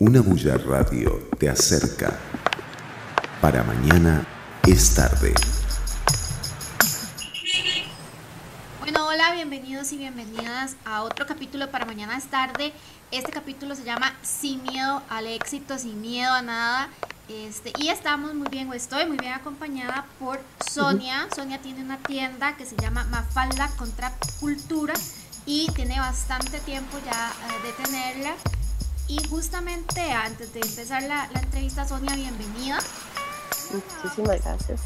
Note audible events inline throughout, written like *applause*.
Una bulla radio te acerca. Para mañana es tarde. Bueno, hola, bienvenidos y bienvenidas a otro capítulo para mañana es tarde. Este capítulo se llama Sin miedo al éxito, sin miedo a nada. Este, y estamos muy bien, o estoy muy bien acompañada por Sonia. Sonia tiene una tienda que se llama Mafalda Contra Cultura y tiene bastante tiempo ya eh, de tenerla. Y justamente antes de empezar la, la entrevista, Sonia, bienvenida. Muchísimas gracias.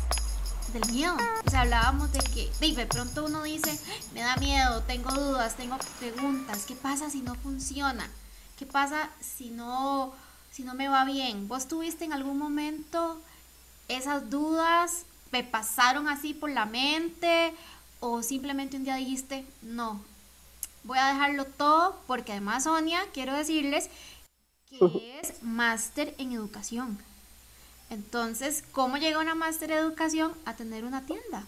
Del miedo. O sea, hablábamos de que de pronto uno dice, me da miedo, tengo dudas, tengo preguntas. ¿Qué pasa si no funciona? ¿Qué pasa si no, si no me va bien? ¿Vos tuviste en algún momento esas dudas? ¿Me pasaron así por la mente? ¿O simplemente un día dijiste, no, voy a dejarlo todo? Porque además, Sonia, quiero decirles que es máster en educación. Entonces, ¿cómo llega una máster en educación a tener una tienda?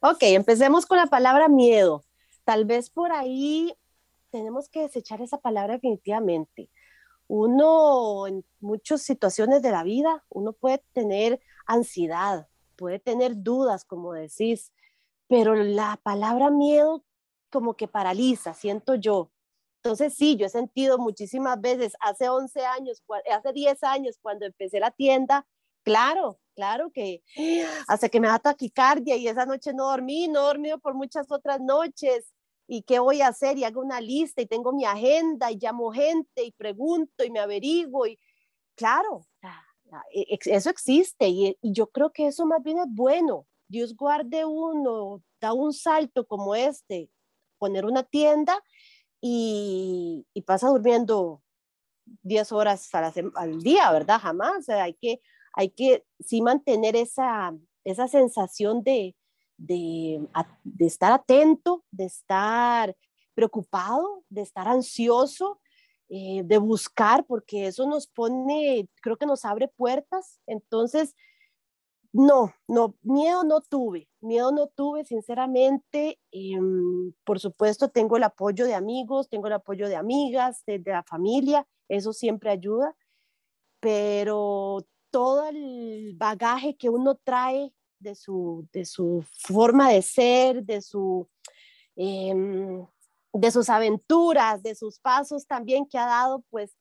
Ok, empecemos con la palabra miedo. Tal vez por ahí tenemos que desechar esa palabra definitivamente. Uno, en muchas situaciones de la vida, uno puede tener ansiedad, puede tener dudas, como decís, pero la palabra miedo como que paraliza, siento yo. Entonces, sí, yo he sentido muchísimas veces, hace 11 años, hace 10 años, cuando empecé la tienda, claro, claro que hasta que me da taquicardia y esa noche no dormí, no dormido por muchas otras noches. ¿Y qué voy a hacer? Y hago una lista y tengo mi agenda y llamo gente y pregunto y me averiguo. Y claro, e, eso existe y, y yo creo que eso más bien es bueno. Dios guarde uno, da un salto como este, poner una tienda y, pasa durmiendo 10 horas al día, ¿verdad? Jamás. hay que, hay que sí mantener esa, esa sensación de, de, estar atento, de estar preocupado, de estar ansioso, eh, de buscar, porque eso nos pone, creo que nos abre puertas. Entonces, no, no, miedo no tuve, miedo no tuve, sinceramente. Em, por supuesto, tengo el apoyo de amigos, tengo el apoyo de amigas, de, la familia, eso siempre ayuda, pero todo el bagaje que uno trae de su, de su forma de ser, de, su, em, de sus aventuras, de sus pasos también que ha dado, pues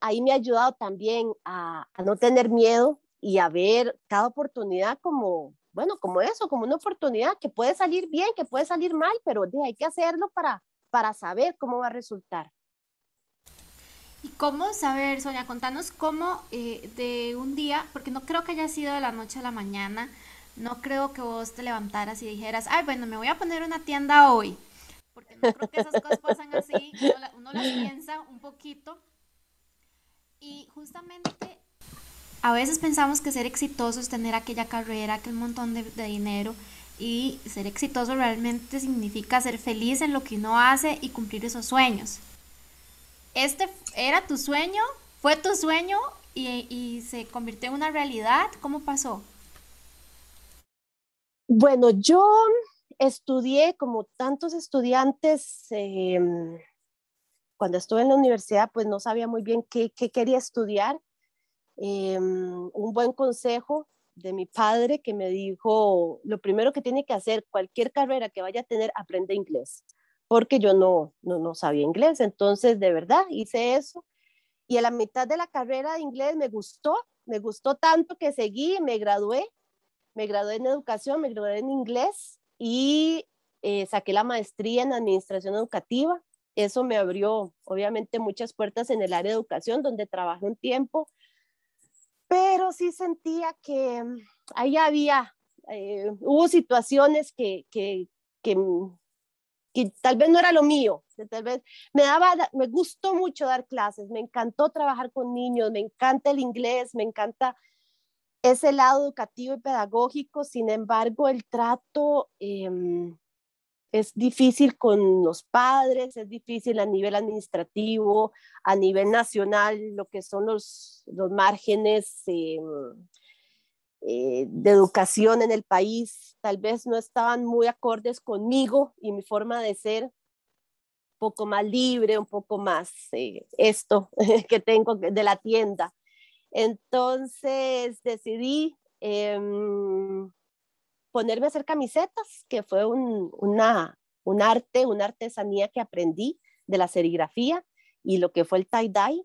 ahí me ha ayudado también a, a no tener miedo, y a ver cada oportunidad como, bueno, como eso, como una oportunidad que puede salir bien, que puede salir mal, pero hay que hacerlo para, para saber cómo va a resultar. ¿Y cómo saber, Sonia? Contanos cómo eh, de un día, porque no creo que haya sido de la noche a la mañana, no creo que vos te levantaras y dijeras, ay, bueno, me voy a poner una tienda hoy, porque no creo que esas cosas pasan así, uno las piensa un poquito. Y justamente a veces pensamos que ser exitoso es tener aquella carrera, aquel montón de, dinero y ser exitoso realmente significa ser feliz en lo que uno hace y cumplir esos sueños. ¿Este era tu sueño? ¿Fue tu sueño y, se convirtió en una realidad? ¿Cómo pasó? Bueno, yo estudié como tantos estudiantes, em, cuando estuve en la universidad, pues no sabía muy bien qué, qué quería estudiar Em, un buen consejo de mi padre que me dijo, lo primero que tiene que hacer cualquier carrera que vaya a tener, aprende inglés, porque yo no, no, no sabía inglés. Entonces, de verdad, hice eso. Y a la mitad de la carrera de inglés me gustó, me gustó tanto que seguí, me gradué, me gradué en educación, me gradué en inglés y eh, saqué la maestría en administración educativa. Eso me abrió, obviamente, muchas puertas en el área de educación, donde trabajé un tiempo pero sí sentía que mm, ahí había, eh, hubo situaciones que, que, mm, que, tal vez no era lo mío, tal vez me daba, me gustó mucho dar clases, me encantó trabajar con niños, me encanta el inglés, me encanta ese lado educativo y pedagógico, sin embargo, el trato em, es difícil con los padres, es difícil a nivel administrativo, a nivel nacional, lo que son los, los márgenes eh, eh, de educación en el país, tal vez no estaban muy acordes conmigo y mi forma de ser. poco más libre, un poco más eh, esto *laughs* que tengo de la tienda. Entonces decidí em, ponerme a hacer camisetas, que fue un, una, un arte, una artesanía que aprendí de la serigrafía y lo que fue el tie-dye.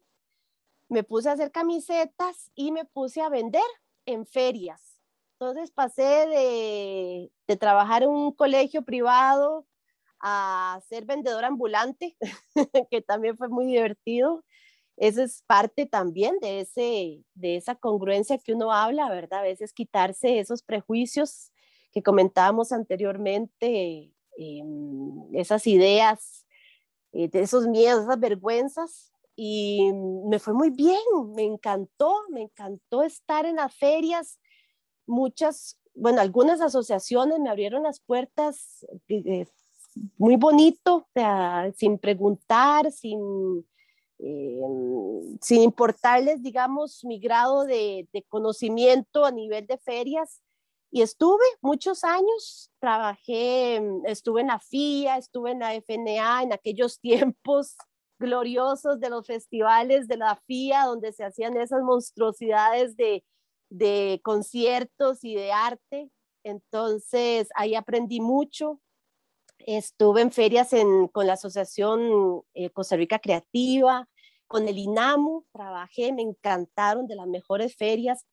Me puse a hacer camisetas y me puse a vender en ferias. Entonces pasé de, de trabajar en un colegio privado a ser vendedora ambulante, *laughs* que también fue muy divertido. Eso es parte también de, ese, de esa congruencia que uno habla, ¿verdad? A veces quitarse esos prejuicios que comentábamos anteriormente, em, esas ideas, eh, esos miedos, esas vergüenzas. Y me fue muy bien, me encantó, me encantó estar en las ferias. Muchas, bueno, algunas asociaciones me abrieron las puertas eh, muy bonito, sin preguntar, sin, eh, sin importarles, digamos, mi grado de, de, conocimiento a nivel de ferias. Y estuve muchos años, trabajé, estuve en la FIA, estuve en la FNA en aquellos *laughs* tiempos gloriosos de los festivales de la FIA, donde se hacían esas monstruosidades de, de conciertos y de arte. Entonces ahí aprendí mucho, Estuve en ferias con la Asociación eh, Costa Rica Creativa, con el INAMU, trabajé, me encantaron de las mejores ferias.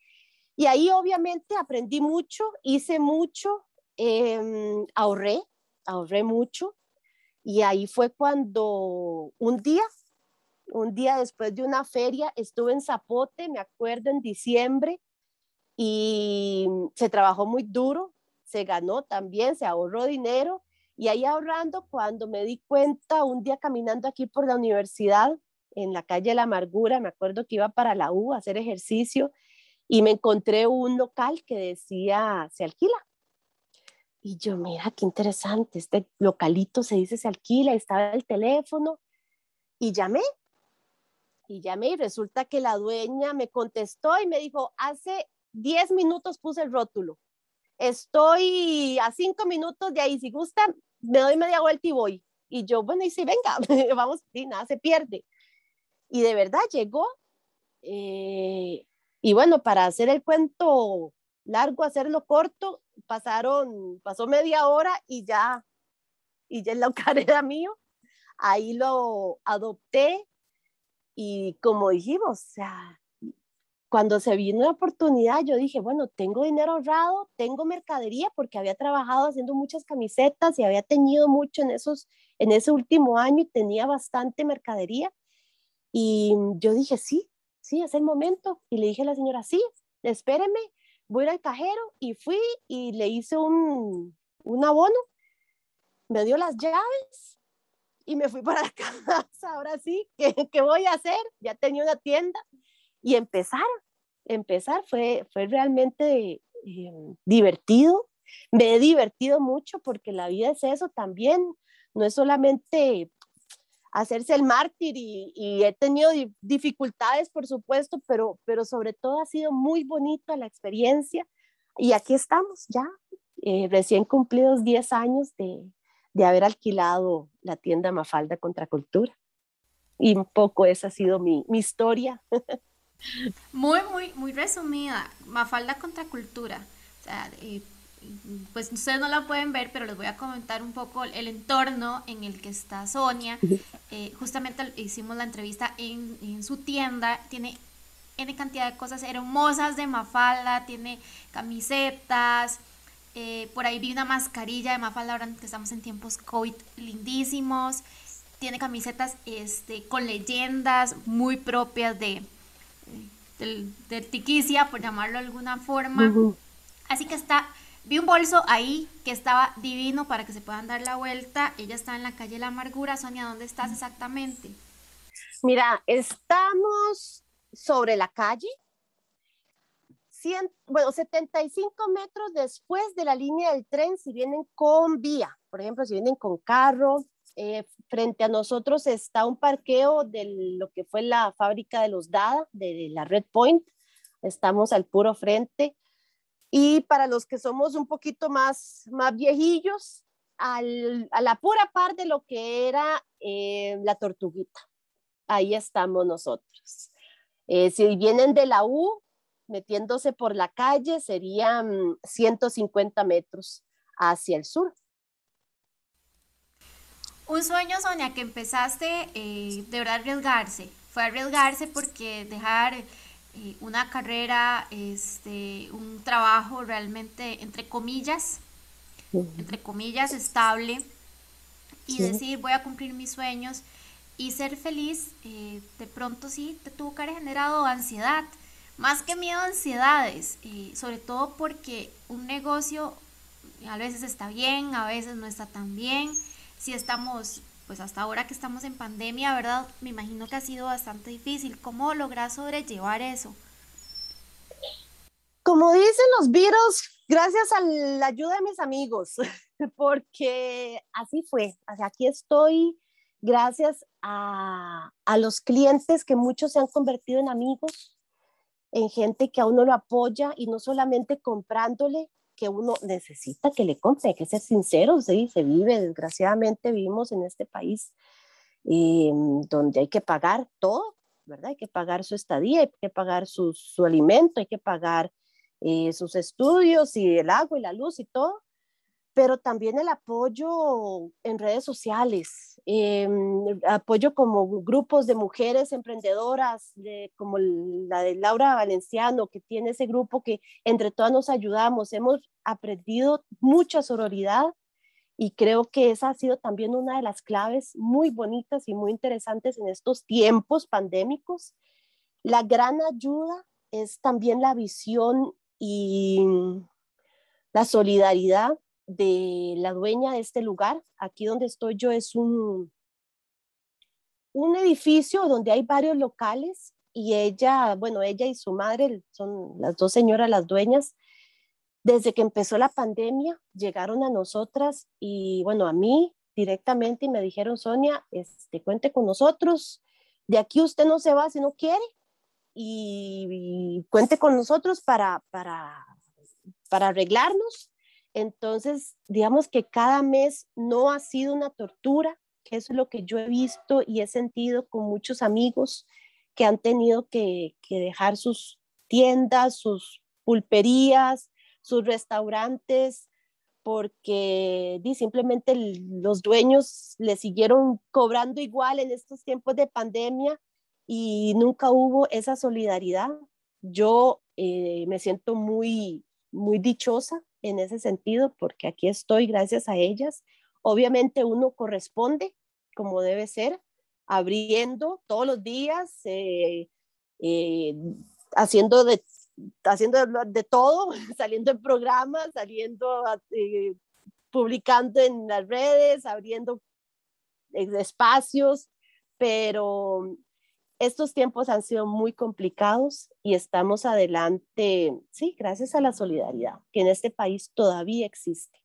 Y ahí obviamente aprendí mucho, hice mucho, em, ahorré, ahorré mucho. Y ahí fue cuando un día, un día después de una feria, estuve en Zapote, me acuerdo, en diciembre, y se trabajó muy duro, se ganó también, se ahorró dinero y ahí ahorrando, cuando me di cuenta, un día caminando aquí por la universidad, en la calle La Amargura, me acuerdo que iba para la U a hacer ejercicio y me encontré un local que decía, se alquila. Y yo, mira, qué interesante, este localito se dice, se alquila, estaba el teléfono y llamé. Y llamé y resulta que la dueña me contestó y me dijo, hace 10 minutos puse el rótulo. Estoy a 5 minutos de ahí, si gusta, me doy media vuelta y voy. Y yo, bueno, y si venga, *laughs* vamos, y nada se pierde. Y de verdad llegó. Eh, y bueno, para hacer el cuento largo, hacerlo corto, pasaron, pasó media hora y ya, y ya el local era mío. Ahí lo adopté y como dijimos, o sea, cuando se vino la oportunidad, yo dije, bueno, tengo dinero ahorrado, tengo mercadería, porque había trabajado haciendo muchas camisetas y había tenido mucho en, esos, en ese último año y tenía bastante mercadería. Y yo dije, sí, sí, es el momento. Y le dije a la señora, sí, espéreme, voy al cajero y fui y le hice un, un abono, me dio las llaves y me fui *laughs* para la casa. Ahora sí, ¿qué, qué voy a hacer? Ya tenía una tienda y empezar, empezar fue, fue realmente eh, divertido. Me he divertido mucho porque la vida es eso también, no es solamente hacerse el mártir y, he tenido dificultades, por supuesto, pero, pero sobre todo ha sido muy bonita la experiencia y aquí estamos ya, eh, recién cumplidos 10 años de, de haber alquilado la tienda Mafalda Contracultura. Y un poco esa ha sido mi, mi historia. *laughs* Muy, muy, muy resumida. Mafalda contra cultura. O pues ustedes no la pueden ver, pero les voy a comentar un poco el entorno en el que está Sonia. Eh, justamente hicimos la entrevista en, en, su tienda. Tiene N cantidad de cosas hermosas de Mafalda, tiene camisetas. Eh, por ahí vi una mascarilla de Mafalda ahora que estamos en tiempos COVID lindísimos. Tiene camisetas este, con leyendas muy propias de, del, tiquicia, por llamarlo de alguna forma. Así que está, vi un bolso ahí que estaba divino para que se puedan dar la vuelta. Ella está en la calle La Amargura. Sonia, ¿dónde estás exactamente? Mira, estamos sobre la calle, bueno, 75 metros después de la línea del tren si vienen con vía. Por ejemplo, si vienen con carro, eh, frente a nosotros está un parqueo de lo que fue la fábrica de los DADA, de la Red Point. Estamos al puro frente. Y para los que somos un poquito más, más viejillos, a la pura par de lo que era eh, la tortuguita. Ahí estamos nosotros. Eh, si vienen de la U, metiéndose por la calle, serían 150 metros hacia el sur. Un sueño, Sonia, que empezaste eh, de verdad arriesgarse. Fue arriesgarse porque dejar una carrera, este, un trabajo realmente, entre comillas, entre comillas, estable y decir voy a cumplir mis sueños y ser feliz, eh, de pronto sí te tuvo que haber generado ansiedad, más que miedo, ansiedades, eh, sobre todo porque un negocio a veces está bien, a veces no está tan bien, si estamos, pues hasta ahora que estamos en pandemia, ¿verdad? Me imagino que ha sido bastante difícil. ¿Cómo logras sobrellevar eso? Como dicen los virus, gracias a la ayuda de mis amigos, *laughs* porque así fue. aquí estoy gracias a, los clientes que muchos se han convertido en amigos, en gente que a uno lo apoya y no solamente comprándole, que uno necesita que le compre, hay que ser sinceros, ¿sí? se vive, desgraciadamente vivimos en este país eh, donde hay que pagar todo, ¿verdad? Hay que pagar su estadía, hay que pagar su, su alimento, hay que pagar eh, sus estudios y el agua y la luz y todo, pero también el apoyo en redes sociales, em, apoyo como grupos de mujeres emprendedoras, de, como la de Laura Valenciano, que tiene ese grupo que entre todas nos ayudamos. Hemos aprendido mucha sororidad y creo que esa ha sido también una de las claves muy bonitas y muy interesantes en estos tiempos pandémicos. La gran ayuda es también la visión y la solidaridad de la dueña de este lugar. Aquí donde estoy yo es un, un edificio donde hay varios locales y ella, bueno, ella y su madre son las dos señoras las dueñas. Desde que empezó la pandemia llegaron a nosotras y bueno, a mí directamente y me dijeron, Sonia, este, cuente con nosotros. De aquí usted no se va si no quiere y, cuente con nosotros para, para, para arreglarnos. Entonces, digamos que cada mes no ha sido una tortura, que es lo que yo he visto y he sentido con muchos amigos que han tenido que, dejar sus tiendas, sus pulperías, sus restaurantes, porque simplemente los dueños le siguieron cobrando igual en estos tiempos de pandemia y nunca hubo esa solidaridad. Yo eh, me siento muy, muy dichosa en ese sentido porque aquí estoy gracias a ellas. Obviamente uno corresponde como debe ser, abriendo todos los días, eh, eh, haciendo, de, haciendo de todo, *laughs* saliendo en programas, saliendo, publicando en las redes, abriendo espacios, pero estos tiempos han sido muy complicados y estamos adelante, sí, gracias a la solidaridad que en este país todavía existe.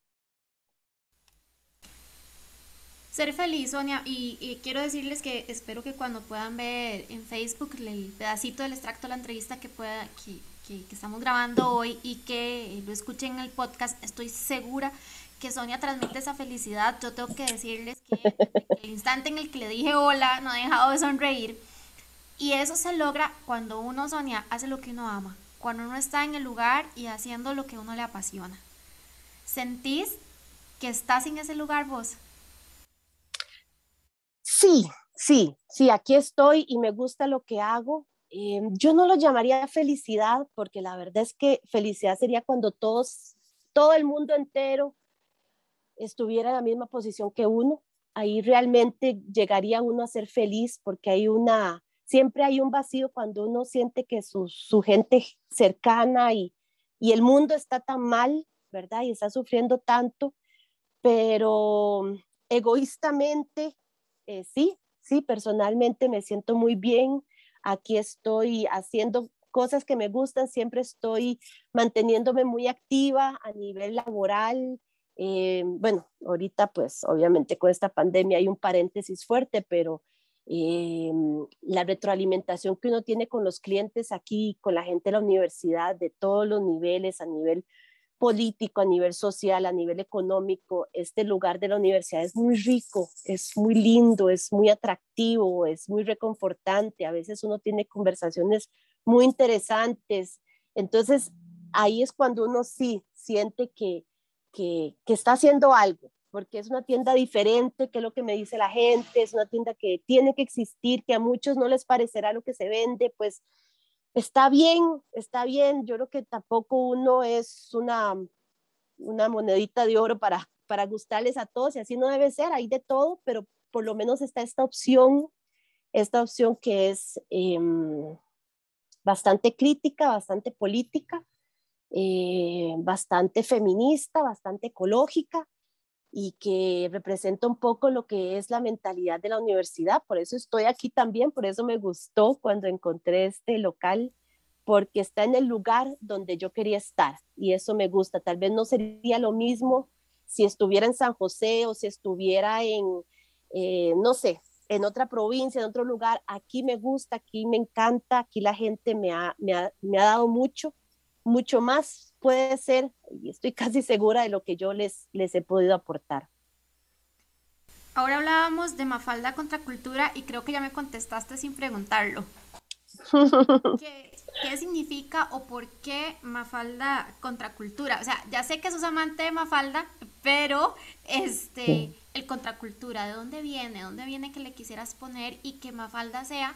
Ser feliz, Sonia, y, quiero decirles que espero que cuando puedan ver en Facebook el pedacito del extracto de la entrevista que, pueda, que, que estamos grabando hoy y que lo escuchen en el podcast, estoy segura que Sonia transmite esa felicidad. Yo tengo que decirles que el instante en el que le dije hola no ha dejado de sonreír y eso se logra cuando uno, Sonia, hace lo que uno ama, cuando uno está en el lugar y haciendo lo que uno le apasiona. ¿Sentís que estás en ese lugar vos? Sí, sí, sí, aquí estoy y me gusta lo que hago. Eh, yo no lo llamaría felicidad porque la verdad es que felicidad sería cuando todos, todo el mundo entero estuviera en la misma posición que uno. Ahí realmente llegaría uno a ser feliz porque hay una, siempre hay un vacío cuando uno siente que su, gente cercana y, el mundo está tan mal, ¿verdad? Y está sufriendo tanto, pero egoístamente, eh, sí, sí, personalmente me siento muy bien. Aquí estoy haciendo cosas que me gustan, siempre estoy manteniéndome muy activa a nivel laboral. Eh, bueno, ahorita pues obviamente con esta pandemia hay un paréntesis fuerte, pero eh, la retroalimentación que uno tiene con los clientes aquí, con la gente de la universidad, de todos los niveles, a nivel político, a nivel social, a nivel económico, este lugar de la universidad es muy rico, es muy lindo, es muy atractivo, es muy reconfortante. A veces uno tiene conversaciones muy interesantes. Entonces, ahí es cuando uno sí siente que, que, que está haciendo algo, porque es una tienda diferente, que es lo que me dice la gente, es una tienda que tiene que existir, que a muchos no les parecerá lo que se vende, pues está bien, está bien. Yo creo que tampoco uno es una, una monedita de oro para, para gustarles a todos y así no debe ser, hay de todo, pero por lo menos está esta opción, esta opción que es em, bastante crítica, bastante política, eh, bastante feminista, bastante ecológica y que representa un poco lo que es la mentalidad de la universidad. Por eso estoy aquí también, por eso me gustó cuando encontré este local, porque está en el lugar donde yo quería estar y eso me gusta. Tal vez no sería lo mismo si estuviera en San José o si estuviera en, eh, no sé, en otra provincia, en otro lugar. Aquí me gusta, aquí me encanta, aquí la gente me ha, me ha, me ha dado mucho, mucho más puede ser, y estoy *laughs* casi segura de lo que yo les, les he podido aportar. Ahora hablábamos de Mafalda contra cultura y creo que ya me contestaste sin preguntarlo. *laughs* ¿Qué, ¿Qué, significa o por qué Mafalda contracultura? O sea, ya sé que sos amante de Mafalda, pero este, el contracultura, ¿de dónde viene? ¿Dónde viene que le quisieras poner y que Mafalda sea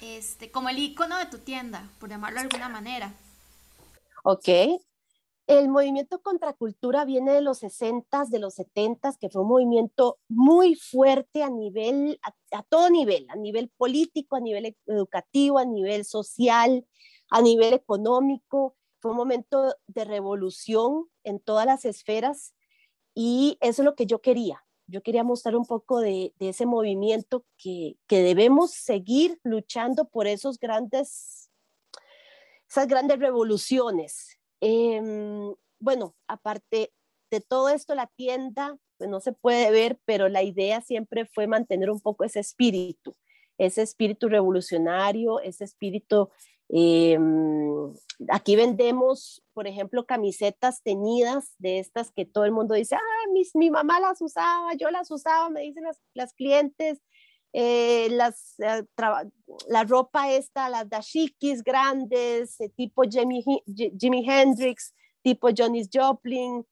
este, como el icono de tu tienda, por llamarlo de alguna manera? Ok, el movimiento contracultura viene de los 60 de los 70 que fue un movimiento muy fuerte a nivel, a, todo nivel, a nivel político, a nivel e, educativo, a nivel social, a nivel económico. Fue un momento de revolución en todas las esferas y eso es lo que yo quería. Yo quería mostrar un poco de, ese movimiento que, que debemos seguir luchando por esos grandes, esas grandes revoluciones Em, bueno, aparte de todo esto, la tienda, pues no se puede ver, pero la idea siempre fue mantener un poco ese espíritu, ese espíritu revolucionario, ese espíritu... Em, aquí vendemos, por ejemplo, camisetas teñidas de estas que todo el mundo dice, ah, mi mamá las usaba, yo las usaba, me dicen las, las clientes, eh, las, eh, la ropa esta, las dashikis grandes, eh, tipo Jimi, Jimi, Hendrix, tipo Johnny Joplin.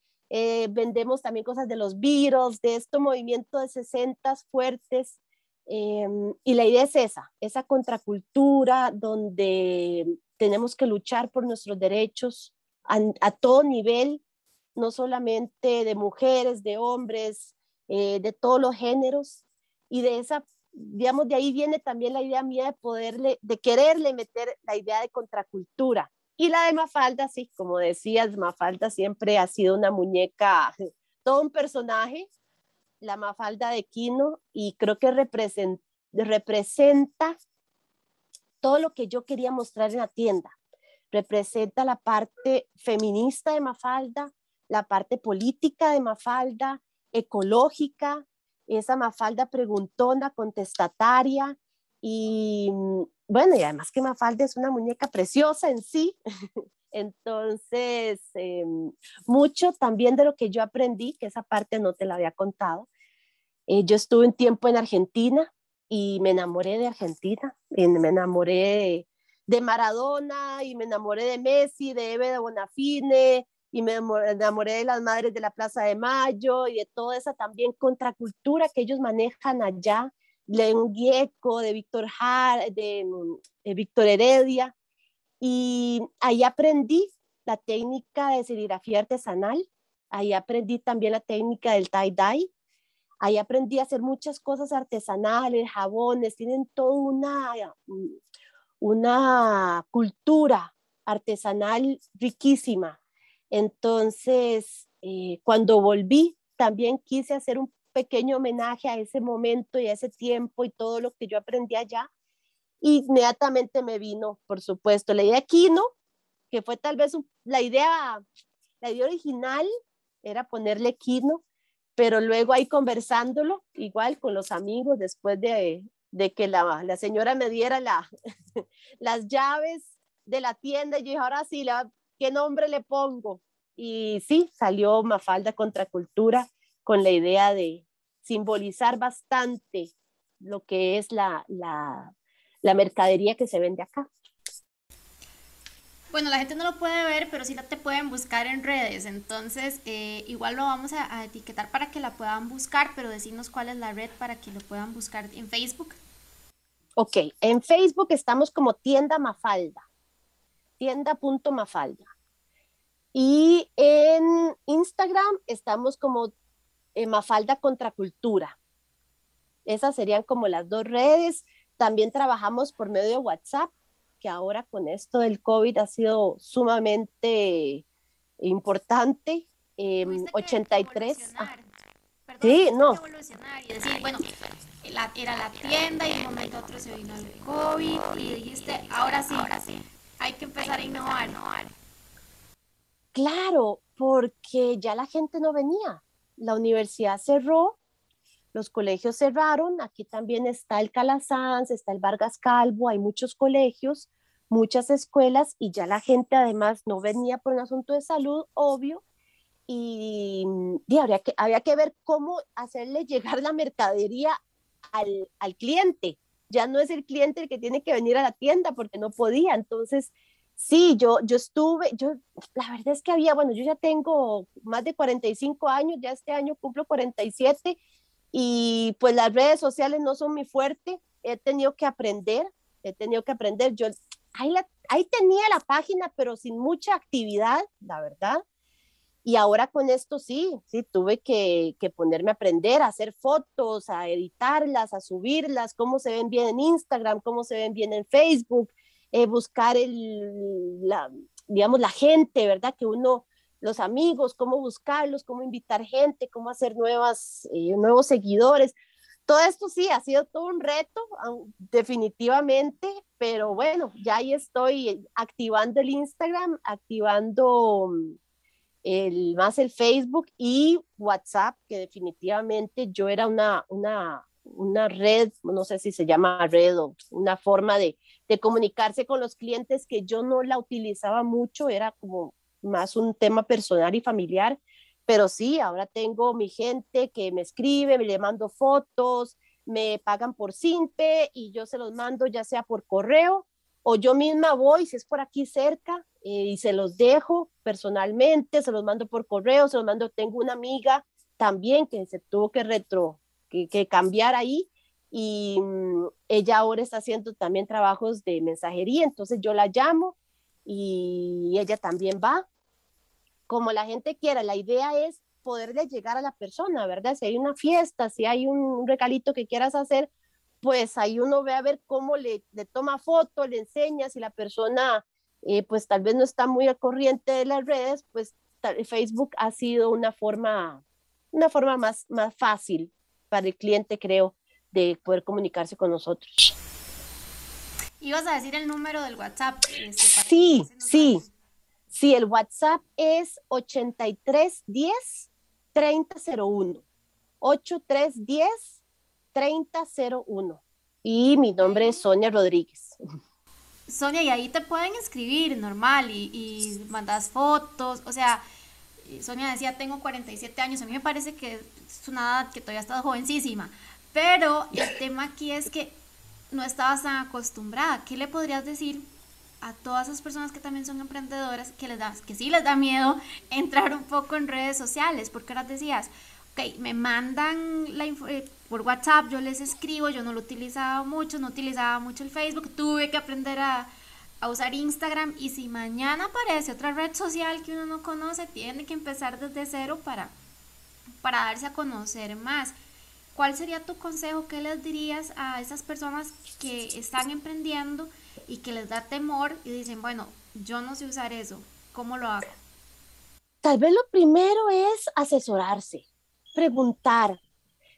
vendemos también cosas de los Beatles, de este movimiento de 60 fuertes. Em, y la idea es esa, esa contracultura donde tenemos que luchar por nuestros derechos a, a todo nivel, no solamente de mujeres, de hombres, de todos los géneros, y de esa digamos, de ahí viene también la idea mía de poderle, de quererle meter la idea de contracultura. Y la de Mafalda, sí, como decías, Mafalda siempre ha sido una muñeca, *laughs* todo un personaje, la Mafalda de Quino, y creo que representa, representa todo lo que yo quería mostrar en la tienda. Representa la parte feminista de Mafalda, la parte política de Mafalda, ecológica, esa Mafalda preguntona, contestataria y mm, bueno, y además que Mafalda es una muñeca preciosa en sí. *laughs* Entonces, em, mucho también de lo que yo aprendí, que esa parte no te la había contado. Eh, yo estuve un tiempo en Argentina y me enamoré de Argentina, y me enamoré de Maradona y me enamoré de Messi, de Eve de Bonafine, y me enamoré de las madres de la Plaza de Mayo y de toda esa también contracultura que ellos manejan allá, de Gieco, de Víctor Har, de, Víctor Heredia. Y ahí aprendí la técnica de serigrafía artesanal, ahí aprendí también la técnica del tie-dye, ahí aprendí a hacer muchas cosas artesanales, jabones, tienen toda una, una cultura artesanal riquísima. Entonces, eh, cuando volví, también quise hacer un pequeño homenaje a ese momento y a ese tiempo y todo lo que yo aprendí allá. Inmediatamente me vino, por supuesto, la idea de Kino, que fue tal vez la idea, la idea original era ponerle Kino, pero luego ahí conversándolo, igual con los amigos, después de, que la, la, señora me diera la, *laughs* las llaves de la tienda, yo dije, ahora sí, la, ¿qué nombre le pongo? y sí, salió Mafalda Contracultura con la idea de simbolizar bastante lo que es la, la mercadería que se vende acá. Bueno, la gente no lo puede ver, pero sí te pueden buscar en redes. Entonces, eh, igual lo vamos a, etiquetar para que la puedan buscar, pero decirnos cuál es la red para que lo puedan buscar en Facebook. Ok, en Facebook estamos como tienda Mafalda, tienda.mafalda. Y en Instagram estamos como eh, Mafalda Contracultura. Esas serían como las dos redes. También trabajamos por medio de WhatsApp que ahora con esto del COVID ha sido sumamente importante. 83. Em, ah. sí, no. Y decir, bueno, era la tienda y en un momento otro se vino el COVID y dijiste, ahora sí, ahora sí, hay que empezar a innovar. innovar. Claro, porque ya la gente no venía. La universidad cerró, los colegios cerraron, aquí también está el Calasanz, está el Vargas Calvo, hay muchos colegios, muchas escuelas y ya la gente además no venía por un asunto de salud, obvio, y, habría que, había que ver cómo hacerle llegar la mercadería al, al cliente. Ya no es el cliente el que tiene que venir a la tienda porque no podía. Entonces, Sí, yo, yo estuve, yo, la verdad es que había, bueno, yo ya tengo más de 45 años, ya este año cumplo 47 y pues las redes sociales no son mi fuerte, he tenido que aprender, he tenido que aprender, yo ahí, ahí tenía la página, pero sin mucha actividad, la verdad. Y ahora con esto sí, sí, tuve que, que, ponerme a aprender a hacer fotos, a editarlas, a subirlas, cómo se ven bien en Instagram, cómo se ven bien en Facebook, eh, buscar el, la, digamos, la gente, ¿verdad? Que uno los amigos, cómo buscarlos, cómo invitar gente, cómo hacer nuevas, eh, nuevos seguidores. Todo esto sí, ha sido todo un reto, definitivamente, pero bueno, ya ahí estoy activando el Instagram, activando el, más el Facebook y WhatsApp, que definitivamente yo era una, una, una red, no sé si se llama red o una forma de, de comunicarse con los clientes que yo no la utilizaba mucho, era como más un tema personal y familiar, pero sí, ahora tengo mi gente que me escribe, me le mando fotos, me pagan por Simpe y yo se los mando ya sea por correo o yo misma voy, si es por aquí cerca, eh, y se los dejo personalmente, se los mando por correo, se los mando, tengo una amiga también que se tuvo que retro, que, que cambiar ahí y mm, ella ahora está haciendo también trabajos de mensajería, entonces yo la llamo y ella también va como la gente quiera. La idea es poderle llegar a la persona, ¿verdad? Si hay una fiesta, si hay un regalito que quieras hacer, pues ahí uno ve a ver cómo le, toma foto, le enseña, si la persona eh, pues tal vez no está muy al corriente de las redes, pues Facebook ha sido una forma, una forma más, más fácil para el cliente, creo, de poder comunicarse con nosotros. ¿Ibas a decir el número del WhatsApp? Este, sí, sí. Sí, el WhatsApp es 8310 3001. 8310 3001. Y mi nombre es Sonia Rodríguez. Sonia, y ahí te pueden escribir normal y, y mandas fotos. O sea, Sonia decía, tengo 47 años. A mí me parece que es una edad que todavía estás jovencísima. Pero el tema aquí es que no estabas tan acostumbrada. ¿Qué le podrías decir a todas esas personas que también son emprendedoras que les da, que sí les da miedo *laughs* entrar un poco en redes sociales, porque ahora decías, ok, me mandan la eh, por WhatsApp, yo les escribo, yo no lo utilizaba mucho, no utilizaba mucho el Facebook, tuve que aprender a, a usar Instagram y si mañana aparece otra red social que uno no conoce, tiene que empezar desde cero para, para darse a conocer más. ¿Cuál sería tu consejo? ¿Qué les dirías a esas personas que están emprendiendo? y que les da temor y dicen, bueno, yo no sé usar eso, ¿cómo lo hago? Tal vez lo primero es asesorarse, preguntar.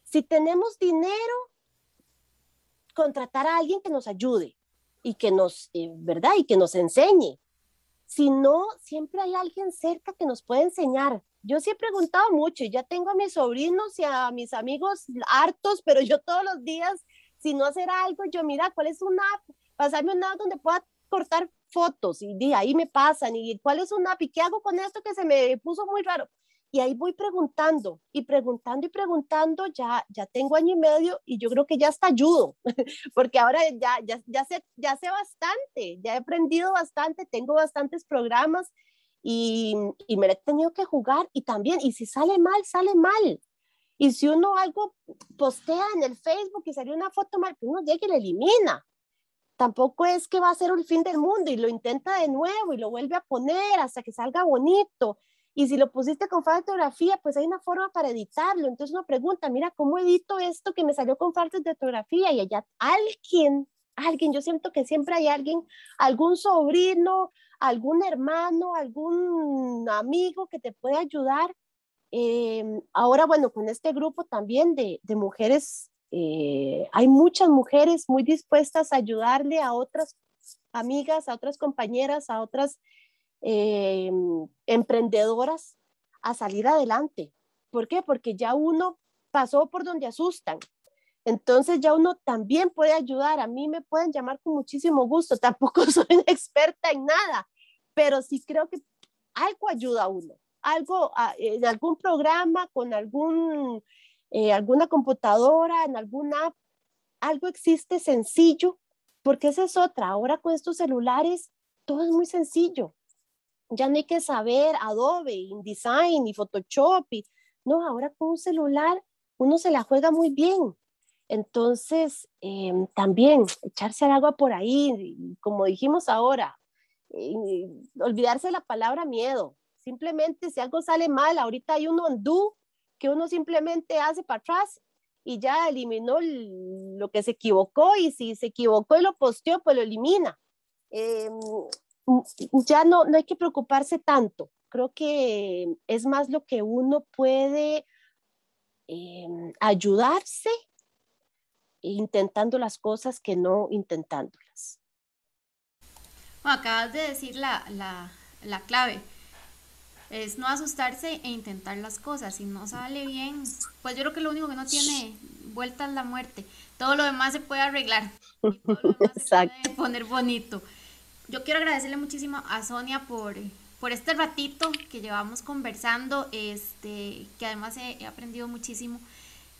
Si tenemos dinero, contratar a alguien que nos ayude y que nos, eh, ¿verdad? Y que nos enseñe. Si no, siempre hay alguien cerca que nos puede enseñar. Yo sí he preguntado mucho y ya tengo a mis sobrinos y a mis amigos hartos, pero yo todos los días, si no hacer algo, yo mira, ¿cuál es una app? pasarme un lado donde pueda cortar fotos y de ahí me pasan y cuál es un app qué hago con esto que se me puso muy raro. Y ahí voy preguntando y preguntando y preguntando, ya, ya tengo año y medio y yo creo que ya hasta ayudo, *laughs* porque ahora ya, ya, ya, sé, ya sé bastante, ya he aprendido bastante, tengo bastantes programas y, y me he tenido que jugar y también, y si sale mal, sale mal. Y si uno algo postea en el Facebook y salió una foto mal, pues uno llega y la elimina. Tampoco es que va a ser el fin del mundo y lo intenta de nuevo y lo vuelve a poner hasta que salga bonito. Y si lo pusiste con falta de ortografía, pues hay una forma para editarlo. Entonces uno pregunta, mira, ¿cómo edito esto que me salió con falta de ortografía? Y allá alguien, alguien, yo siento que siempre hay alguien, algún sobrino, algún hermano, algún amigo que te puede ayudar Em, ahora, bueno, con este grupo también de, mujeres, eh, hay muchas mujeres muy dispuestas a ayudarle a otras amigas, a otras compañeras, a otras em, emprendedoras a salir adelante. ¿Por qué? Porque ya uno pasó por donde asustan. Entonces ya uno también puede ayudar. A mí me pueden llamar con muchísimo gusto. *laughs* Tampoco soy experta en nada, pero sí creo que algo ayuda a uno algo, en algún programa, con algún, eh, alguna computadora, en alguna app, algo existe sencillo, porque esa es otra. Ahora con estos celulares, todo es muy sencillo. Ya no hay que saber Adobe, InDesign y Photoshop. Y, no, ahora con un celular uno se la juega muy bien. Entonces, em, también echarse al agua por ahí, como dijimos ahora, eh, olvidarse la palabra miedo, Simplemente si algo sale mal, ahorita hay un undo que uno simplemente hace para atrás y ya eliminó lo que se equivocó y si se equivocó y lo posteó, pues lo elimina. Em, ya no, no hay que preocuparse tanto. Creo que es más lo que uno puede em, ayudarse intentando las cosas que no intentándolas. acabas de decir la, la clave es no asustarse e intentar las cosas. Si no sale bien, pues yo creo que lo único que no tiene vuelta es la muerte. Todo lo demás se puede arreglar. *laughs* Todo lo demás se puede poner bonito. Yo quiero agradecerle muchísimo a Sonia por, por este ratito que llevamos conversando, este, que además he, aprendido muchísimo.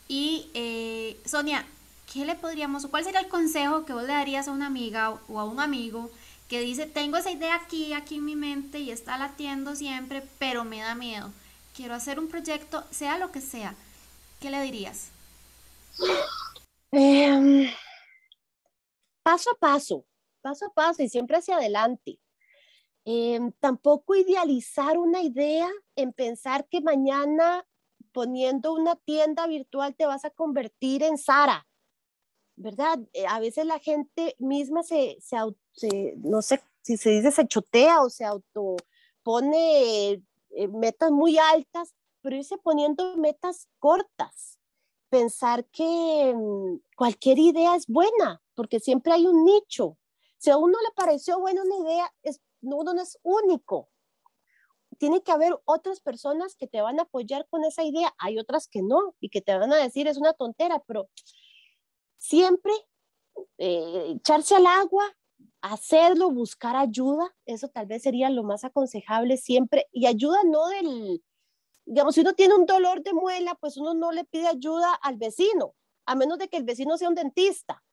Y eh, Sonia, ¿qué le podríamos, o cuál sería el consejo que vos le darías a una amiga o a un amigo que dice, tengo esa idea aquí, aquí en mi mente y está latiendo siempre, pero me da miedo. Quiero hacer un proyecto, sea lo que sea. ¿Qué le dirías? Em, paso a paso, paso a paso y siempre hacia adelante. Em, tampoco idealizar una idea en pensar que mañana poniendo una tienda virtual te vas a convertir en Sara, ¿verdad? Eh, a veces la gente misma se, se, no sé si se dice se chotea o se autopone eh, metas muy altas, pero irse poniendo metas cortas. Pensar que mm, cualquier idea es buena, porque siempre hay un nicho. Si a uno le pareció buena una idea, es, uno no es único. Tiene que haber otras personas que te van a apoyar con esa idea. Hay otras que no y que te van a decir es una tontera, pero siempre eh, echarse al agua, hacerlo, buscar ayuda, eso tal vez sería lo más aconsejable siempre. Y ayuda no del, digamos, si uno tiene un dolor de muela, pues uno no le pide ayuda al vecino, a menos de que el vecino sea un dentista.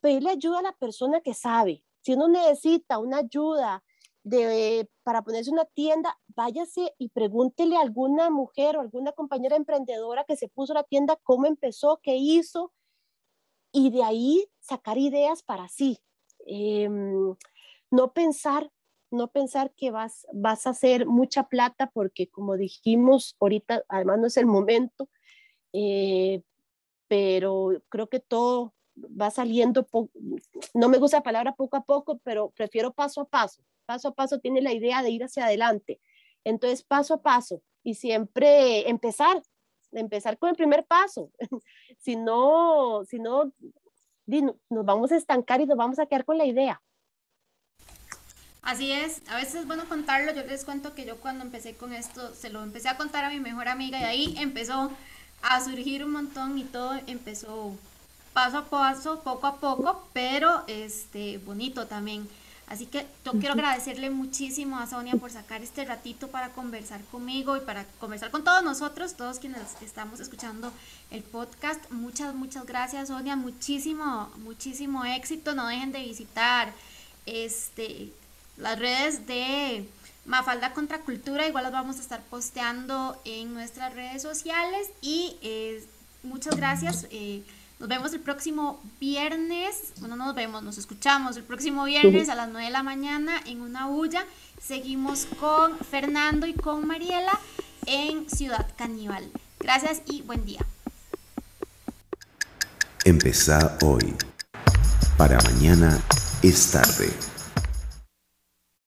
Pedirle ayuda a la persona que sabe. Si uno necesita una ayuda de, para ponerse una tienda, váyase y pregúntele a alguna mujer o alguna compañera emprendedora que se puso la tienda cómo empezó, qué hizo, y de ahí sacar ideas para sí. Em, no pensar, no pensar que vas, vas a hacer mucha plata porque como dijimos ahorita, además no es el momento, eh, pero creo que todo va saliendo, no me gusta la palabra poco a poco, pero prefiero paso a paso. Paso a paso tiene la idea de ir hacia adelante. Entonces, paso a paso y siempre empezar, empezar con el primer paso. *laughs* si no, si no, nos vamos a estancar y nos vamos a quedar con la idea. Así es, a veces es bueno contarlo. Yo les cuento que yo cuando empecé con esto, se lo empecé a contar a mi mejor amiga y ahí empezó a surgir un montón y todo empezó paso a paso, poco a poco, pero este bonito también. Así que yo quiero agradecerle muchísimo a Sonia por sacar este ratito para conversar conmigo y para conversar con todos nosotros, todos quienes estamos escuchando el podcast. Muchas, muchas gracias Sonia, muchísimo, muchísimo éxito. No dejen de visitar este, las redes de Mafalda Contracultura, igual las vamos a estar posteando en nuestras redes sociales y eh, muchas gracias. Eh, nos vemos el próximo viernes, bueno, nos vemos, nos escuchamos el próximo viernes a las 9 de la mañana en una bulla. Seguimos con Fernando y con Mariela en Ciudad Caníbal. Gracias y buen día. Empezá hoy. Para mañana es tarde.